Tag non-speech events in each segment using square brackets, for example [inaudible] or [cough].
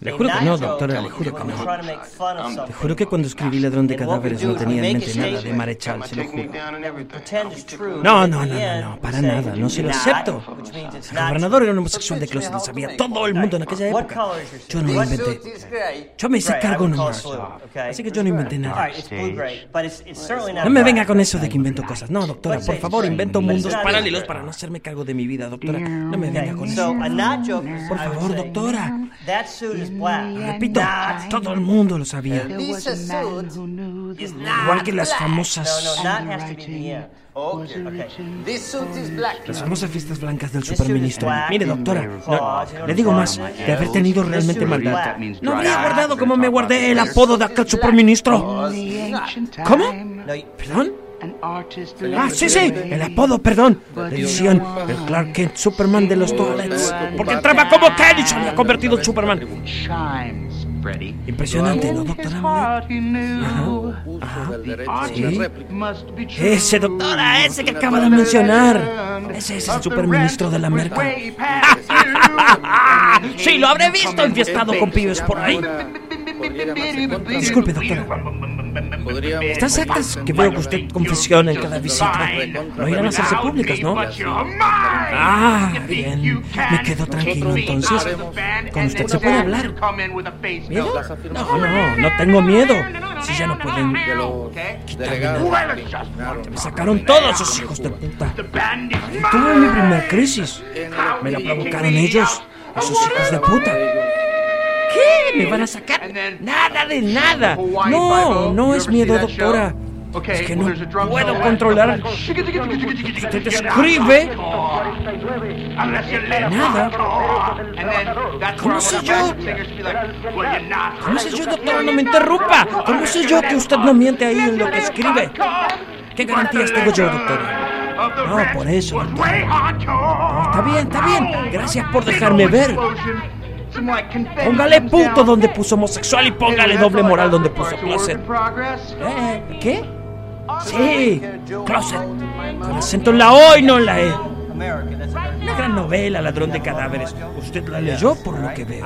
Le juro que no, doctora, le juro que no. Le juro que cuando escribí Ladrón de Cadáveres no tenía en mente nada de Marechal, se lo juro. No, no, no, no, no, para nada, no se lo acepto. El gobernador era un homosexual de closet, lo sabía todo el mundo en aquella época. Yo no lo inventé. Yo me hice cargo nomás. Así que yo no inventé nada. No me venga con eso de que invento cosas. No, doctora, por favor, invento mundos paralelos para no hacerme cargo de mi vida, doctora. No me venga con eso. Por favor, doctora. Repito, todo el mundo lo sabía. Igual que las famosas... Las famosas fiestas blancas del superministro. Mire, doctora, le digo más, de haber tenido realmente maldad. No habría guardado como me guardé el apodo de aquel superministro. ¿Cómo? ¿Perdón? Ah, sí, sí, el apodo, perdón. Le decían el Clark Kent Superman de los toilets. Porque entraba como Ken y se había convertido en Superman. Impresionante, ¿no, doctora? Ajá, ajá. ¿Sí? Ese, doctora, ese que acaba de mencionar. Ese es el superministro de la merca. sí, lo habré visto enfiestado con pibes por ahí. Disculpe, doctora. Estas actas que veo que usted confesiona en cada visita no irán a hacerse públicas, ¿no? Ah, bien. Me quedo tranquilo entonces. Con usted se puede hablar. ¿Miedo? No, no, no tengo miedo. Si ya no pueden quitarme nada. Me sacaron todos esos hijos de puta. Tuve mi primer crisis. Me la provocaron ellos, esos hijos de puta. ¿Qué? ¿Me van a sacar? Nada de nada. No, no es miedo, doctora. Es que no puedo controlar. Usted escribe. Nada. ¿Cómo sé yo? ¿Cómo sé yo, doctora? No me interrumpa. ¿Cómo sé yo que usted no miente ahí en lo que escribe? ¿Qué garantías tengo yo, doctora? No, por eso, doctora. No, está bien, está bien. Gracias por dejarme ver. Póngale punto donde puso homosexual y póngale doble moral donde puso closet. ¿Eh? ¿Qué? Sí, closet. Con acento en la O y no en la E. Una gran novela, Ladrón de Cadáveres. Usted la leyó por lo que veo.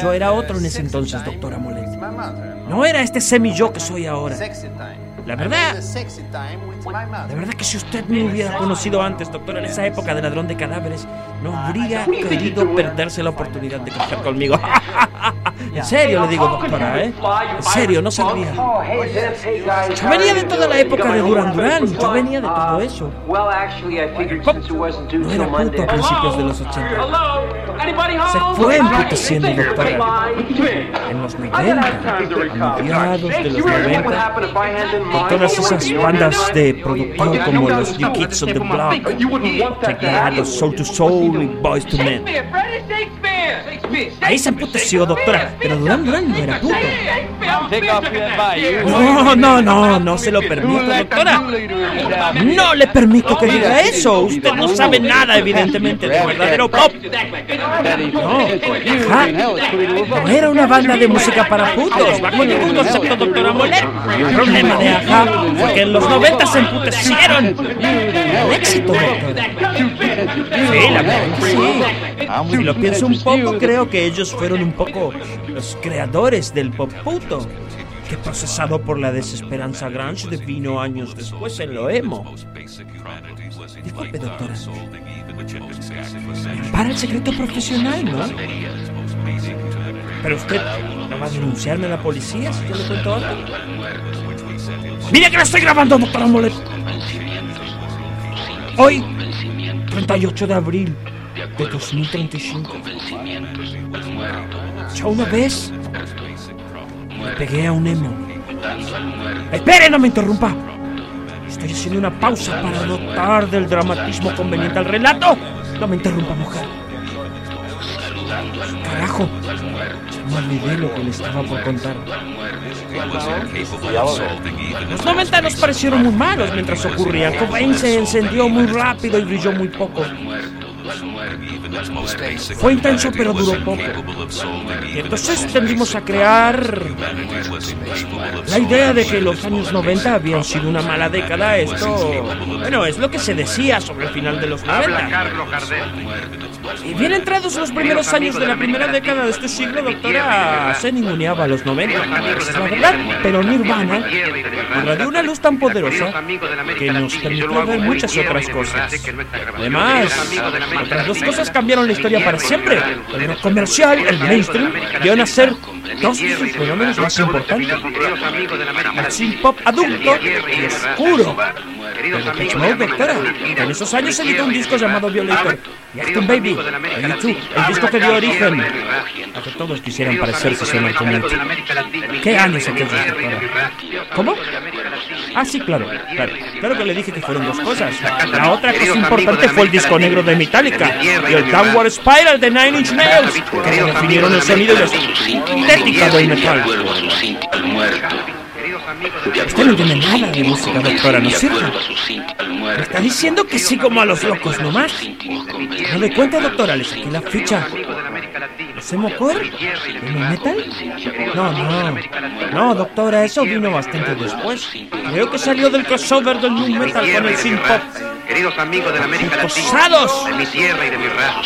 Yo era otro en ese entonces, doctora Molet. No era este semi-yo que soy ahora. La verdad, la verdad que si usted me hubiera conocido antes, doctora, en esa época de ladrón de cadáveres, no habría querido perderse la oportunidad de coger conmigo. [laughs] en serio le digo, doctora, ¿eh? En serio, no sabía. Yo venía de toda la época de Duran Duran, yo venía de todo eso. No era puto a principios de los 80. Se fue emputeciendo, doctora. En los 90, a mediados de los 90, con todas esas bandas de productor como los New Kids on the Block, Chegados, Soul to Soul y Boys to Men. Ahí se emputeció, doctora, pero Duran Duran no era puto. No, no, no, no se lo permito, doctora. No le permito que diga eso. Usted no sabe nada, evidentemente, de verdadero pop. No, ajá. No era una banda de música para putos, bajo ningún concepto, doctora Molet. El problema de Ajá fue que en los 90 se emputecieron. El éxito, doctora. Sí, la verdad, sí. Si lo pienso un poco, creo que ellos fueron un poco los creadores del pop puto que procesado por la desesperanza grunge devino años después en lo emo. Disculpe, doctora. Para el secreto profesional, ¿no? Pero usted no va a denunciarme a la policía si yo le cuento algo. ¡Mire que la estoy grabando, doctora Molet! Hoy, 38 de abril de 2035. Yo una vez le pegué a un emo. ¡Espere, no me interrumpa! Estoy haciendo una pausa para dotar del dramatismo conveniente al relato. No me interrumpa, mujer. Carajo. No olvidé lo que le estaba por contar. Los 90 nos parecieron muy malos mientras ocurrían. Cobain se encendió muy rápido y brilló muy poco. Fue intenso pero duró poco. Y entonces tendimos a crear la idea de que los años 90 habían sido una mala década. Esto, bueno, es lo que se decía sobre el final de los 90. Y bien entrados los primeros años de la primera década de este siglo, doctora, se ninguneaba a los 90. Es la verdad, pero Nirvana irradió una luz tan poderosa que nos permitió ver muchas otras cosas. Además, otras dos cosas cambiaron la historia para siempre. El comercial, el mainstream, dio a ser dos de sus fenómenos más importantes. El synth pop adulto y oscuro. Depeche Mode, doctora. En esos años editó un disco llamado Violator. Y Acton Baby, en YouTube, el disco que dio origen a que todos quisieran parecerse sonoramente. ¿Qué años aquellos, doctora? ¿Cómo? Ah, sí, claro, claro. Claro que le dije que fueron dos cosas. La otra cosa importante fue el disco negro de Metallica y el Downward Spiral de Nine Inch Nails, que definieron el sonido y la estética del metal. Usted no entiende nada de música, doctora, ¿no es cierto? Me está diciendo que sí como a los locos nomás. ¿No le cuenta, doctora? Le saqué la ficha. ¿Es core? ¿En metal? No, no. No, doctora, eso vino bastante después. Creo que salió del crossover del new metal con el synth pop. Queridos amigos de la América Latina, de mi tierra y de mi raza,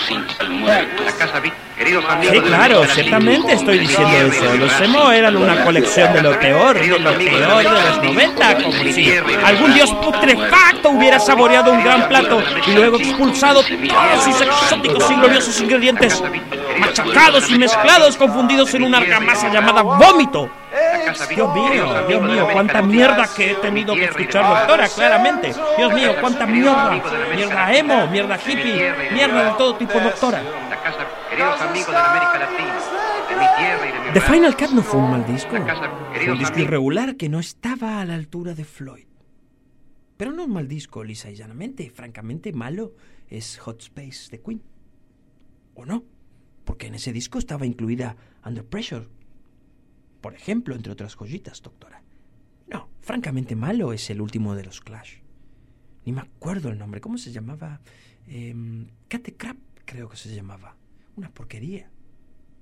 la casa Queridos amigos sí, claro, ciertamente estoy diciendo eso. Los emo eran una colección de lo peor, de lo peor de los 90, como si algún dios putrefacto hubiera saboreado un gran plato y luego expulsado todos sus exóticos y gloriosos ingredientes, machacados y mezclados, confundidos en una argamasa llamada vómito. Dios mío, Dios mío, cuánta mierda que he tenido que escuchar, doctora, claramente. Dios mío, cuánta mierda. Mierda emo, mierda hippie, mierda de todo tipo, doctora. The Final Cut no fue un mal disco. Fue un disco irregular que no estaba a la altura de Floyd. Pero no un mal disco, lisa y llanamente. Francamente, malo es Hot Space de Queen. ¿O no? Porque en ese disco estaba incluida Under Pressure, por ejemplo, entre otras joyitas, doctora. No, francamente malo es el último de los Clash. Ni me acuerdo el nombre. ¿Cómo se llamaba? Eh, Kate Crap, creo que se llamaba. Una porquería.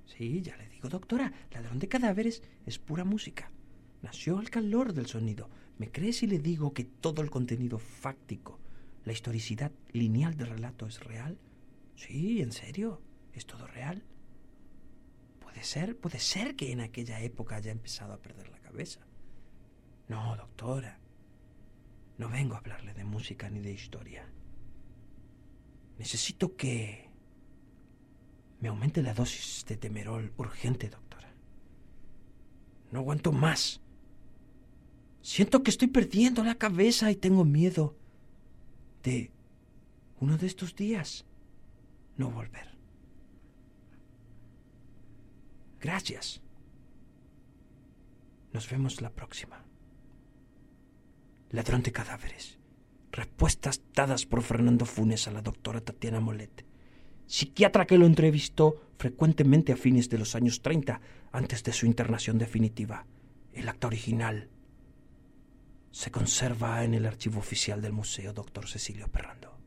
Sí, ya le digo, doctora, Ladrón de Cadáveres es pura música. Nació al calor del sonido. ¿Me cree si le digo que todo el contenido fáctico, la historicidad lineal del relato es real? Sí, en serio, es todo real. Puede ser, puede ser que en aquella época haya empezado a perder la cabeza. No, doctora. No vengo a hablarle de música ni de historia. Necesito que me aumente la dosis de temerol urgente, doctora. No aguanto más. Siento que estoy perdiendo la cabeza y tengo miedo de uno de estos días no volver. Gracias. Nos vemos la próxima. Ladrón de cadáveres. Respuestas dadas por Fernando Funes a la doctora Tatiana Molet, psiquiatra que lo entrevistó frecuentemente a fines de los años 30, antes de su internación definitiva. El acto original se conserva en el archivo oficial del Museo Dr. Cecilio Perrando.